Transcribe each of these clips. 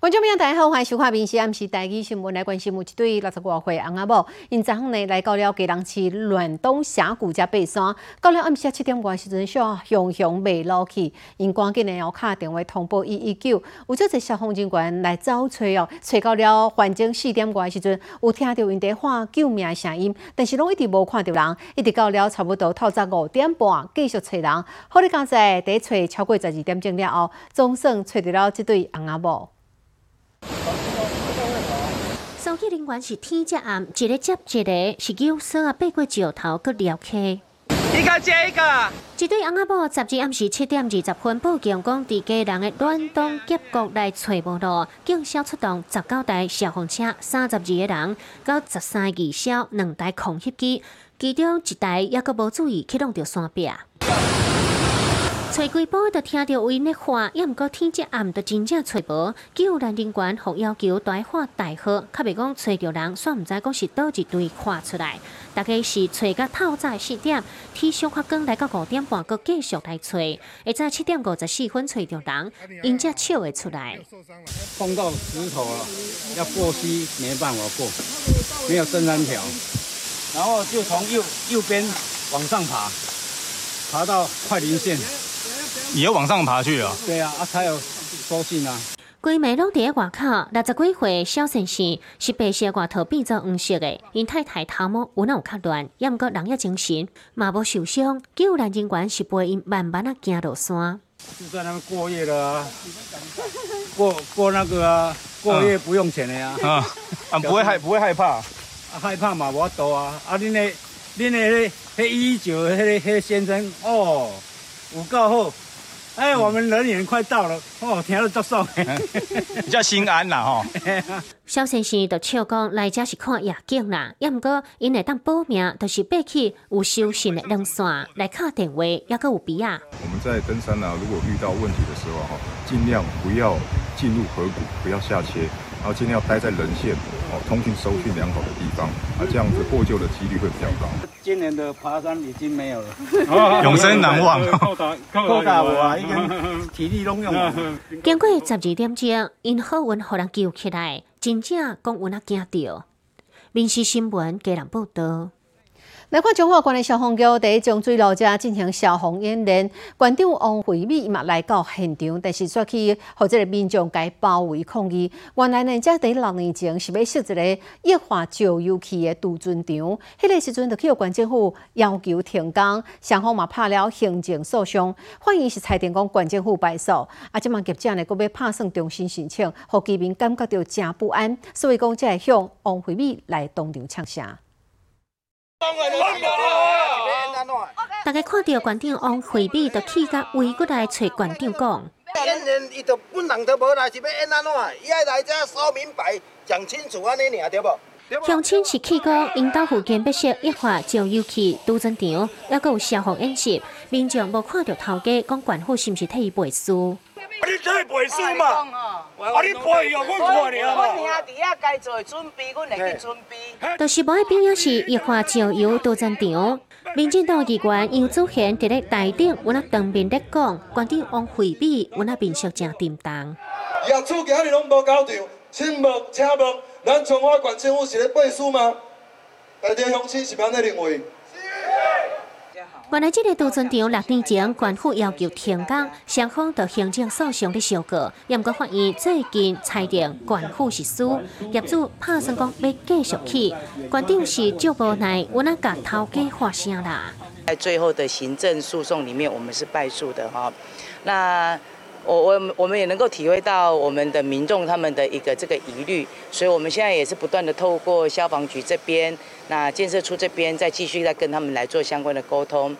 观众朋友大家好，欢迎收看《明时暗时台语新闻》来关心有一对六十多岁翁仔某，因昨昏呢来到了吉隆市乱东峡谷遮爬山，到了暗时七点半时阵，小熊熊未落去，因赶紧呢要敲电话通报一一九，有足侪消防人员来找找哦，找到了环境四点半时阵，有听到因在喊救命声音，但是拢一直无看到人，一直到了差不多透早五点半继续找人，好你刚才在找超过十二点钟了后，总算找到了这对翁仔某。搜救人员是天接暗，一个接一个，是救生啊，爬过石头去撩起。一个接一个。一对翁仔某十日暗时七点二十分报警，讲伫家人的暖冬结谷来找无路，警消出动十九台消防车，三十二个人，到十三个消两台空袭机，其中一台也阁无注意启动着山壁。找几波，就听到有因咧喊，也毋过天色暗，就真正找无。救援人员互要求大喊大喝，较袂讲找着人，煞毋知讲是倒一队看出来。大概是找到透早四点，天上发光来到五点半，佮继续来找。会在七点五十四分找着人，因才笑会出来。碰到石头了，要过溪没办法过，没有登山条，然后就从右右边往上爬，爬到快临线。也要往上爬去啊？对啊，啊才有收信啊。规暝拢伫咧外口，六十几岁小先生是白色外套变做黄色的，因太太头毛有哪有较乱，也毋过人也精神，嘛无受伤。救援人员是陪因慢慢啊行落山。就在那边过夜了啊，过过那个啊，过夜不用钱的呀。啊啊，不会害不会害怕？害怕嘛，我多啊。啊，恁那恁那迄迄一九迄个迄先生哦，有够好。哎，我们人员快到了哦，听了足爽，比较心安啦吼。肖先生就笑讲，来这是看夜景啦，也唔过因会当报名，就是爬起有修行的登山来敲电话，也够有笔啊。我们在登山啊，如果遇到问题的时候哈，尽量不要进入河谷，不要下切。然后尽量待在人线哦，通讯收讯良好的地方，啊，这样子获救的几率会比较高。今年的爬山已经没有了，永生难忘。够大我啊，已经体力拢用了。经过十二点钟，因好运互人救起来，真正讲有那惊到。民事新闻家人报道。来看中华关的消防局在江水路遮进行消防演练，馆长王惠美嘛来到现场，但是却去或者个民众该包围抗议。原来呢，这在六年前是要设一个液化石油气的储存场，迄个时阵就去关政府要求停工，双方嘛拍了行政诉讼，法院是裁定讲县政府败诉。啊，即嘛业者呢，阁要拍算重新申请，互居民感觉到真不安，所以讲才会向王惠美来当场呛声。大家看到馆长王惠美，就气甲围过来找馆长讲。演员伊就本人都无来，是要演安怎？伊爱来遮说明白，讲清楚安尼尔，对无？乡亲是气讲，因兜附近要设一化石油气储存场，还佫有消防演习，民众无看到头家讲管府是毋是替伊背书？你替背书嘛？啊，你背哦，我看你啊嘛。兄弟啊，该做准备，阮会去准备。就是无边也是液化石油储存场。民进党议员杨祖贤伫咧台顶，阮那当面咧讲，关于王惠美，阮那面色正沉重。业主今日拢无交场，请问，请问，咱中华县政府是咧背书吗？大家乡亲是安尼认为？原来这个杜村长六年前，官府要求停工，双方就行政诉讼的小告，也毋过法院最近裁定官府是输，业主拍算讲要继续去，官长是就无奈，我那甲头家发声啦。在最后的行政诉讼里面，我们是败诉的哈。那我我我们也能够体会到我们的民众他们的一个这个疑虑，所以我们现在也是不断的透过消防局这边。那建设处这边再继续再跟他们来做相关的沟通。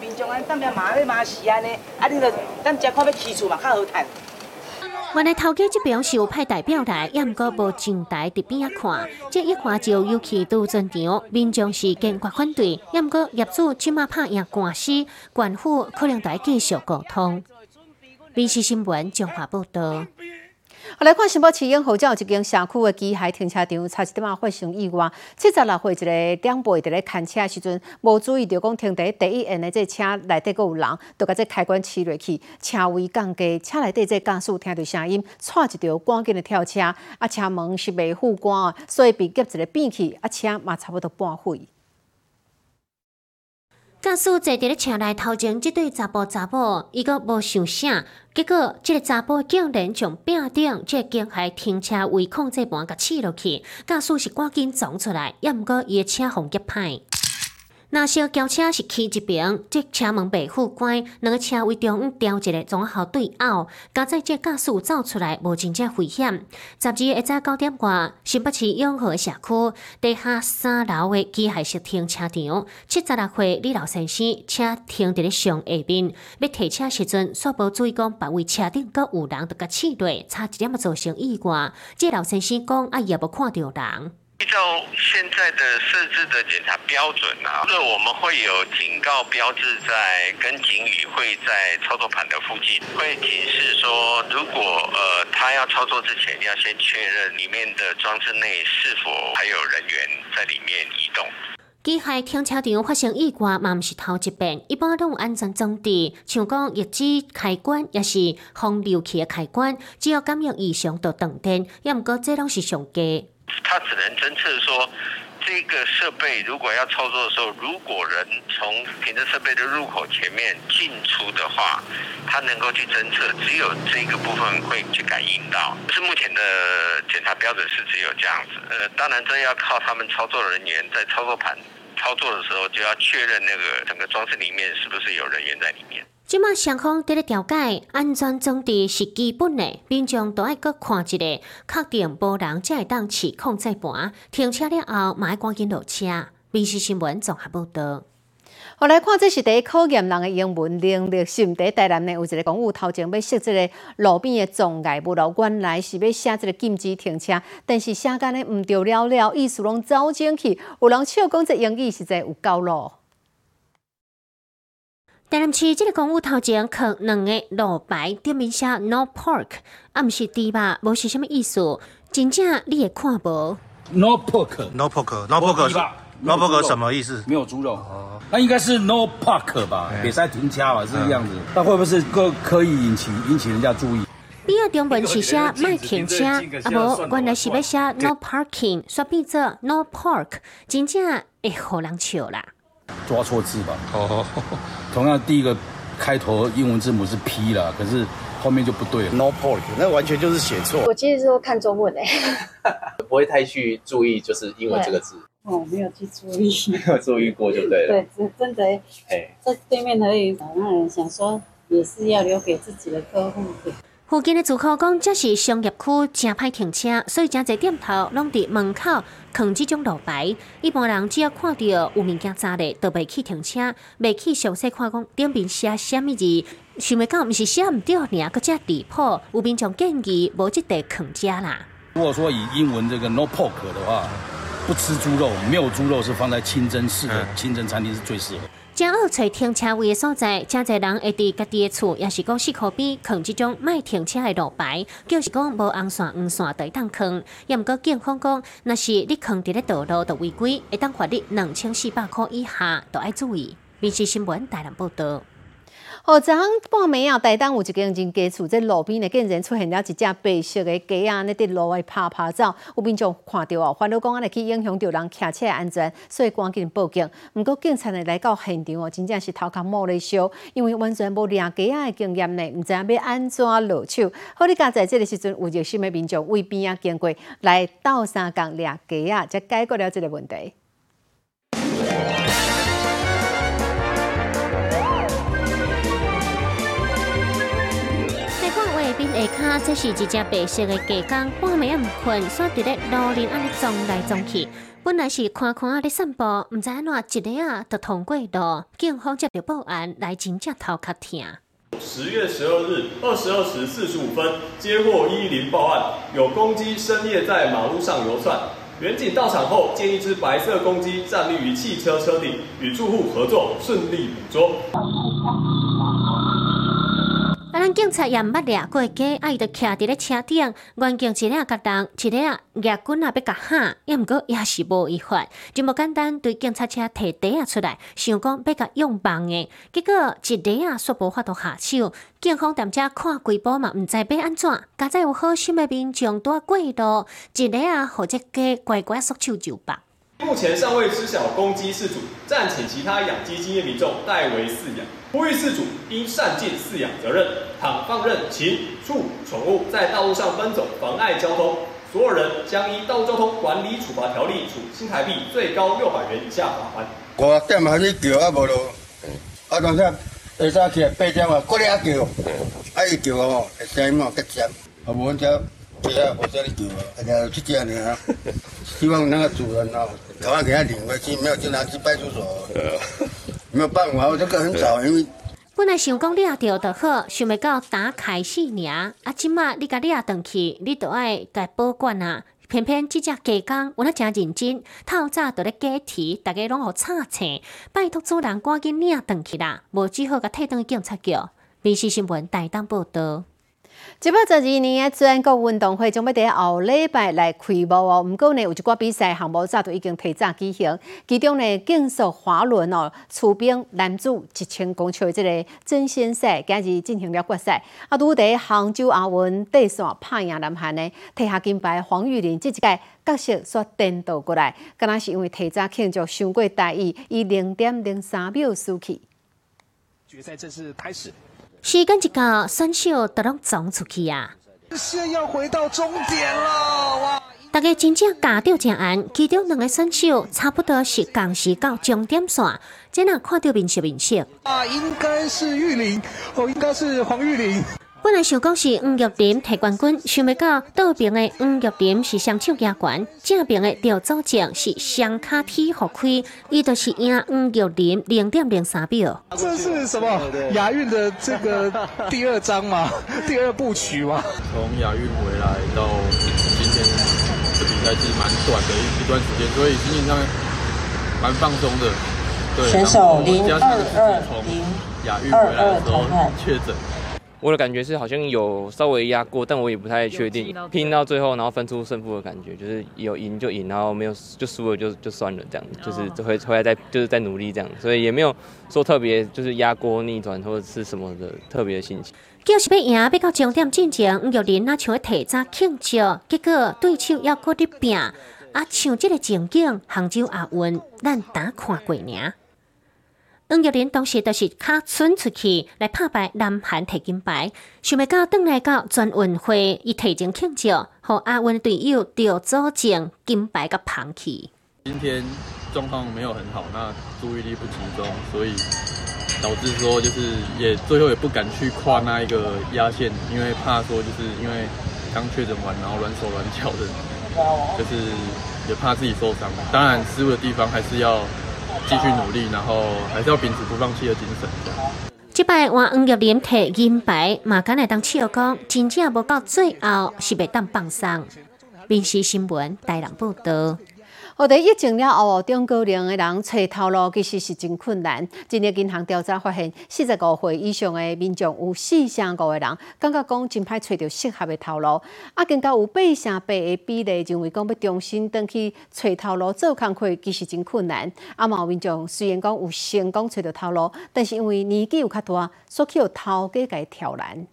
民众安当面骂要骂死安尼，啊，你着咱只看要起厝嘛，较好谈。原来头家这边是有派代表来，也毋过无进台伫边仔看。这一看。就尤其都正场，民众是坚决反对，也毋过业主即马拍赢官司，官府可能会继续沟通。电视新闻中华报道。来看新北市永和有一间社区的机械停车场，差一点啊发生意外。七十六岁一个长辈伫咧看车的时阵，无注意到讲停伫第一沿的这车内底阁有人，就甲这开关起落去，车位降低，车内底这驾驶听到声音，踹一条赶紧的跳车，啊车门是未护关，所以被夹一个变去，啊车嘛差不多半毁。驾驶坐伫咧车内头前，即对查甫查某，伊阁无想啥，结果即个查甫竟然从边顶即个惊骇停车位控制盘甲刺落去，驾驶是赶紧撞出来，也毋过伊的车红夹歹。若小轿车是起一边，即车门被护关，两个车位中央调一个综合对凹，加在即驾驶走出来无真正危险。十二日早九点外，新北市永和社区地下三楼的机械式停车场，七十六岁李老先生车停伫咧上下面，要提车时阵，煞无注意讲别位车顶阁有人，就甲刺落，差一点仔造成意外。即老先生讲，啊，伊也无看到人。依照现在的设置的检查标准啊，这我们会有警告标志在，跟警语会在操作盘的附近，会警示说，如果呃他要操作之前，要先确认里面的装置内是否还有人员在里面移动。机械停车场发生意外，嘛毋是头一遍，一般拢有安全装置，像讲液机开关，也是风流器的开关，只要感应异常就断电，也毋过这拢是上加。它只能侦测说，这个设备如果要操作的时候，如果人从停车设备的入口前面进出的话，它能够去侦测，只有这个部分会去感应到。是目前的检查标准是只有这样子。呃，当然这要靠他们操作人员在操作盘操作的时候，就要确认那个整个装置里面是不是有人员在里面。即马双方伫咧调解，安全装置是基本的，民众都爱搁看一个，确定无人才会当起控制盘。停车了后，嘛爱赶紧落车。民事新闻综合报道。后来看，这是第一考验人的英文能力。是毋？第台南呢有一个公务头前要设这个路边的障碍物咯，原来是要写这个禁止停车，但是写干呢毋对了了，意思拢走进去。有人笑讲这英语实在有够咯。台南市这个公务头前刻两个路牌，顶面写 No Park，啊，毋是字吧？无是什么意思？真正你会看无？No Park，No Park，No Park，No Park 什么意思？没有猪肉。哦，那应该是 No Park 吧？别再停车吧，是这样子。那会不会是刻刻意引起引起人家注意？你要中文是写卖停车，啊无原来是要写 No Parking，煞变做 No Park，真正会好人笑啦。抓错字吧。哦。同样，第一个开头英文字母是 P 啦，可是后面就不对了。No Park，那完全就是写错。我其实说看中文诶，不会太去注意，就是英文这个字。哦，没有去注意。没有注意过就对了。对，只真的哎，在对面而已。让人想说，也是要留给自己的客户的。附近的住客讲，这是商业区，真歹停车，所以真侪店头拢伫门口放这种路牌。一般人只要看到有物件砸的，都袂去停车，袂去详细看讲顶面写什么字。想袂到，毋是写毋对，尔佫只离谱。有民众建议无即地放家啦。如果说以英文这个 No Pork 的话，不吃猪肉，没有猪肉是放在清真寺的清真餐厅是最适合。正好找停车位的所在，真侪人会伫家己的厝，也是讲四口边放这种卖停车的路牌，就是讲无红线、黄线会当放。也毋过警方讲，若是你放伫咧道路就违规，会当罚你两千四百块以下，都爱注意。民事新闻台南报道。哦，昨昏半暝啊，台东有一间真家厝，在路边呢，竟然出现了一只白色的鸡啊，咧伫路外拍拍走，有民众看到哦，烦恼讲安尼去影响到人骑车安全，所以赶紧报警。毋过警察呢来到现场哦，真正是头壳摸咧烧，因为完全无掠鸡仔的经验呢，毋知影要安怎落手。好，你家在这个时阵有热心的民众为边啊经过，来斗三共掠鸡仔，才解决了这个问题。这是一只白色的鸡公，半暝也毋困，煞伫咧路林安尼撞来撞去。本来是看看啊咧散步，毋知安怎一日啊就通过路。警方接到报案来，真正头壳疼。十月十二日二十二时四十五分，接获一零报案，有公鸡深夜在马路上游窜。远警到场后，见一只白色公鸡站立于汽车车顶，与住户合作顺利捕捉。警察也毋捌掠过鸡，啊伊就徛伫咧车顶，原警一领甲人，一领牙棍啊要甲喊，也毋过也是无违法，就无简单对警察车摕底啊出来，想讲要甲用棒的，结果一底啊煞无法度下手，警方踮遮看规波嘛，毋知要安怎，加在有好心的民众拄过路，一底啊或者鸡乖乖缩手就罢。目前尚未知晓公鸡事主，暂请其他养鸡经验民众代为饲养。呼吁饲主应善尽饲养责任。倘放任禽畜宠物在道路上奔走，妨碍交通，所有人将依《道路交通管理处罚条例》处新台币最高六百元以下罚款。我点下去叫啊无咯，啊当下下早起八点啊，过来叫，啊伊叫哦，声音嘛较尖，啊无阮遮。对啊，我这里叫啊，哎呀，去这呢，希望那个主人哦，赶快给他领回去，没有就拿去派出所。没有办法，我这个很早，因为本来想讲掠着就好，想未到打开始尔，啊，即马你甲掠转去，你都爱该保管啊。偏偏即只鸡公，我那真认真，透早就咧鸡啼，大家拢好吵醒，拜托主人赶紧领转去啦，无只好甲退去警察局。民事新闻大当报道。一百十二年的全国运动会将要在后礼拜来开幕哦。不过呢，有一寡比赛项目早就已经提早举行。其中呢，竞速滑轮哦，出兵男子一千公尺的这个争先赛，今日进行了决赛。啊，拄在杭州亚运第三拍赢南韩呢，摕下金牌黄玉玲，这一届角色煞颠倒过来，敢若是因为提早庆祝伤过大意，以零点零三秒输去。决赛正式开始。时间一到，选手都拢冲出去啊！现要回到终点了，哇！大家真正夹到正安，其中两个选手差不多是同时到终点线，真若看到面色面色。啊，应该是玉玲，哦，应该是黄玉玲。本来想讲是黄玉林提冠军，想未到倒边的黄玉林是双手压冠，正边的赵祖正是双卡体互开，伊就是赢黄玉林零点零三秒。这是什么亚运的这个第二章吗？第二部曲吗？从亚运回来到今天这比赛其实蛮短的一一段时间，所以心情上蛮放松的。对，选手零二二零亚运回来的时候确诊。我的感觉是好像有稍微压过，但我也不太确定。拼到最后，然后分出胜负的感觉，就是有赢就赢，然后没有就输了就就算了，这样就是回回来再就是在努力这样，所以也没有说特别就是压锅逆转或者是什么的特别的心情。就是要赢，要到终点进前，吴玉林啊像要提早庆祝，结果对手要搁伫拼，啊像这个情景，杭州亚运咱打看过呢。黄玉玲当时就是卡村出去来拍败南韩摕金牌，想未到转来到全运会，伊提前庆祝，和亚运队友赵祖正金牌甲捧起。今天状况没有很好，那注意力不集中，所以导致说就是也最后也不敢去跨那一个压线，因为怕说就是因为刚确诊完，然后软手软脚的，就是也怕自己受伤。当然失误的地方还是要。继续努力，然后还是要秉持不放弃的精神。这摆换黄玉林摕银牌，嘛敢来当笑讲，真正无到最后是袂当放松。民视新闻台人报道。我哋疫情了后，中高龄的人找头路其实是真困难。今日银行调查发现，四十五岁以上的民众有四成五的人感觉讲真歹找到适合的头路，啊，更加有八成八的比例认为讲要重新登去找头路做工课，其实真困难。啊，有民众虽然讲有成功找到头路，但是因为年纪有较大，所以有头家给挑难。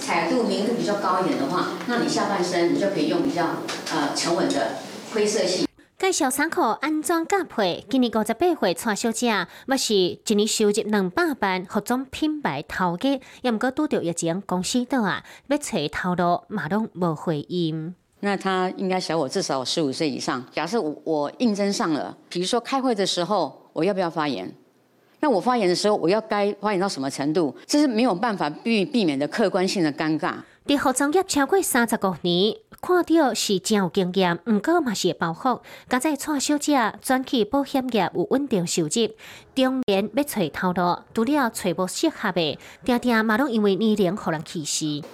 彩度明度比较高一点的话，那你下半身你就可以用比较呃沉稳的灰色系。介绍衫裤安装搭配，今年五十八岁蔡小姐，要是一年收入两百万，服装品牌头家，也毋过拄着疫情公司倒啊，要找头路马拢无回应。那他应该小我至少十五岁以上。假设我我应征上了，比如说开会的时候，我要不要发言？那我发言的时候，我要该发言到什么程度？这是没有办法避避免的客观性的尴尬。伫服装业超过三十五年，看到是真有经验，毋过嘛是会包袱。刚才蔡小姐转去保险业有稳定收入，中年要找头路，除了找无适合的，定定嘛拢因为年龄互人歧视。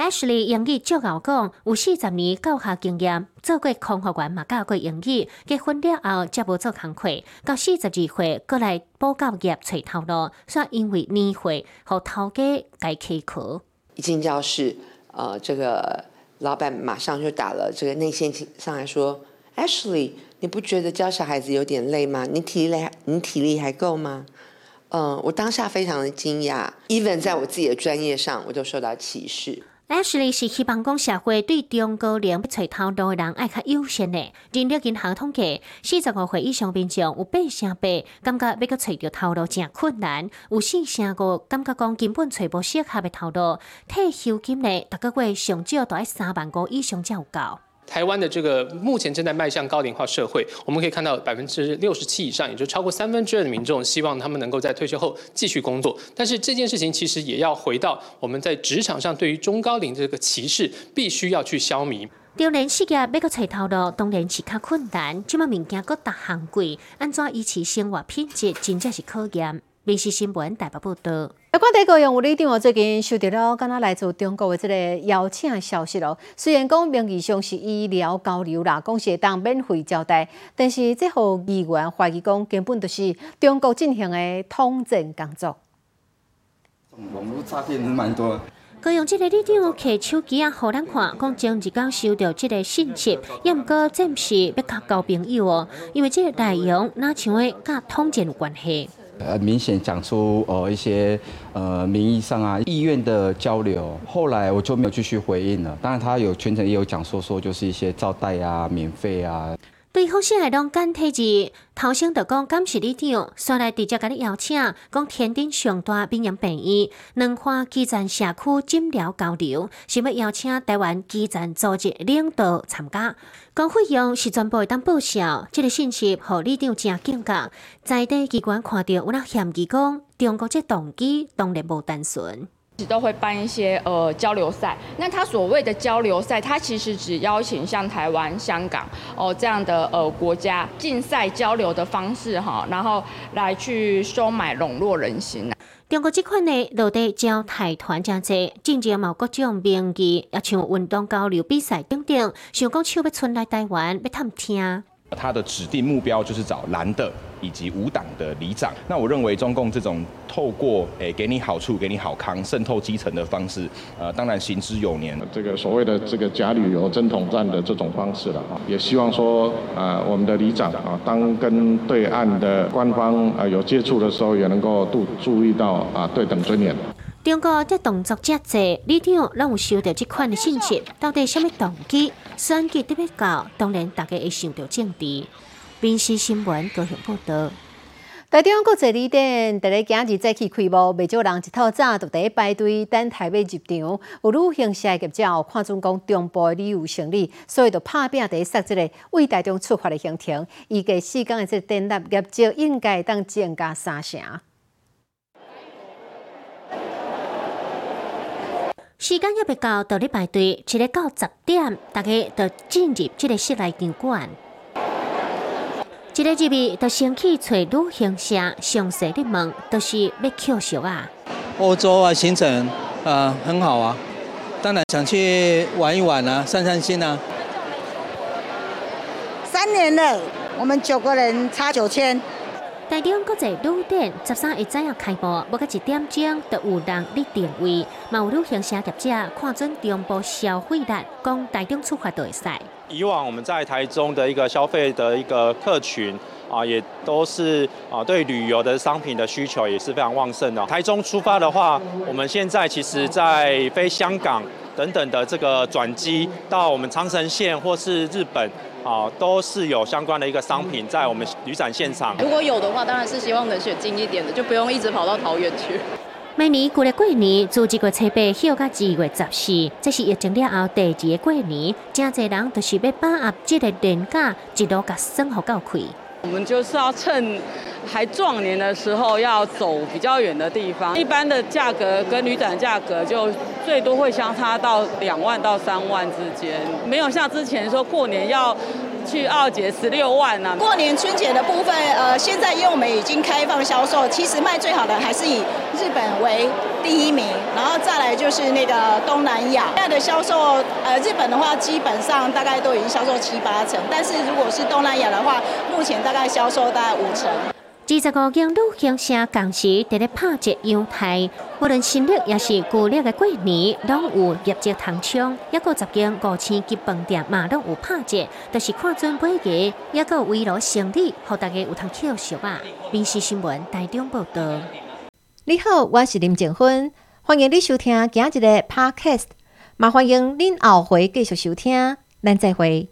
Ashley 英语足够讲，有四十年教学经验，做过空服员嘛教过英语。结婚了后，则无做工课，到四十二岁，过来补教业找头路，煞因为年岁和头家改开课。一进教室，呃，这个老板马上就打了这个内线上来说：“Ashley，你不觉得教小孩子有点累吗？你体力你体力还够吗？”嗯，我当下非常的惊讶，even 在我自己的专业上，我都受到歧视。阿实哩是希望讲社会对中高龄要找头路的人爱较优先的。人力银行统计，四十五岁以上民众有八成八感觉要个找着头路真困难，有四成五感觉讲根本找无适合的头路。退休金呢，逐个月上少都要三万五以上才有够。台湾的这个目前正在迈向高龄化社会，我们可以看到百分之六十七以上，也就超过三分之二的民众希望他们能够在退休后继续工作。但是这件事情其实也要回到我们在职场上对于中高龄这个歧视，必须要去消弭。中年事业要个找头路，当然是较困难。即么物件各大行贵，安怎维持生活品质，真正是考验。民事新闻台北报道。台湾地高用有理长最近收到了敢若来自中国的即个邀请消息咯。虽然讲名义上是医疗交流啦，讲是当免费招待，但是这号议员怀疑讲根本就是中国进行的统战工作。网络诈骗是蛮多。高用即个理长摕手机啊，互咱看，讲前日刚收到即个信息，也毋过暂时要交交朋友哦，因为即个内容哪像诶甲统战有关系。呃，明显讲出呃一些呃名义上啊意愿的交流，后来我就没有继续回应了。当然，他有全程也有讲说说就是一些招待啊、免费啊。对方先来当简体字，头先就讲感谢你长，刷来直接甲你邀请，讲天顶上大病人病院，两花基层社区诊疗交流，想要邀请台湾基层组织领导参加，讲费用是全部会当报销。这个信息互你长真警觉，在地机关看到有那嫌疑讲，中国这动机当然无单纯。都会办一些呃交流赛，那他所谓的交流赛，他其实只邀请像台湾、香港哦这样的呃国家竞赛交流的方式哈，然后来去收买笼络人心。中国这款呢落地招台团真济，甚至某各种名义，也像运动交流比赛等等，想讲手要出来台湾要探听。他的指定目标就是找蓝的以及无党的里长。那我认为中共这种透过诶给你好处、给你好康、渗透基层的方式，呃，当然行之有年。这个所谓的这个假旅游真统战的这种方式了啊，也希望说啊，我们的里长啊，当跟对岸的官方啊有接触的时候，也能够注注意到啊对等尊严。中国这动作遮济，李长让有收到这款的信息，到底什么动机？选举特别高，当然大家会想到政治。民事新闻高雄报道。台中国际旅店，伫咧今日早起开幕，未少人一透早就伫咧排队等台北入场。有旅行社业者看准讲中部旅游生意，所以就拍拼伫设这个为台中出发的行程。预计四天的这订单业绩应该当增加三成。时间也未到，到咧排队，一日到十点，大家就进入这个室内场馆。一个入面就先去找旅行社详细的问，都是要扣熟啊。欧洲啊，行程啊很好啊，当然想去玩一玩啊，散散心啊。三年了，我们九个人差九千。台中国际旅店十三日早要开幕，不过一点钟就有人立定位，嘛有旅行社业者看准中部消费力，讲台中出发就会使。以往我们在台中的一个消费的一个客群啊，也都是啊对旅游的商品的需求也是非常旺盛的。台中出发的话，我们现在其实在飞香港等等的这个转机到我们长城线或是日本。啊，都是有相关的一个商品在我们旅展现场。如果有的话，当然是希望能选近一点的，就不用一直跑到桃园去。每年过了过年，自一月初八休到二月十四，这是疫情了后第二个过年，真侪人都是要把握这个年假，一路甲生活到开。我们就是要趁还壮年的时候，要走比较远的地方。一般的价格跟旅展价格就最多会相差到两万到三万之间，没有像之前说过年要去奥捷十六万呢。过年春节的部分，呃，现在因为我们已经开放销售，其实卖最好的还是以日本为第一名，然后再来就是那个东南亚。现在的销售，呃，日本的话基本上大概都已经销售七八成，但是如果是东南亚的话，目前大概销售大概五成。二十五间旅行社同时伫咧拍折阳台，无论新历也是旧历的过年，拢有业绩通冲。一个十间五星级饭店嘛，拢有拍折，就是看准买价，也有围炉生理，互大家有通捡熟啊。民事新闻台中报道。你好，我是林静芬，欢迎你收听今日的。Podcast，嘛欢迎恁后回继续收听，咱再会。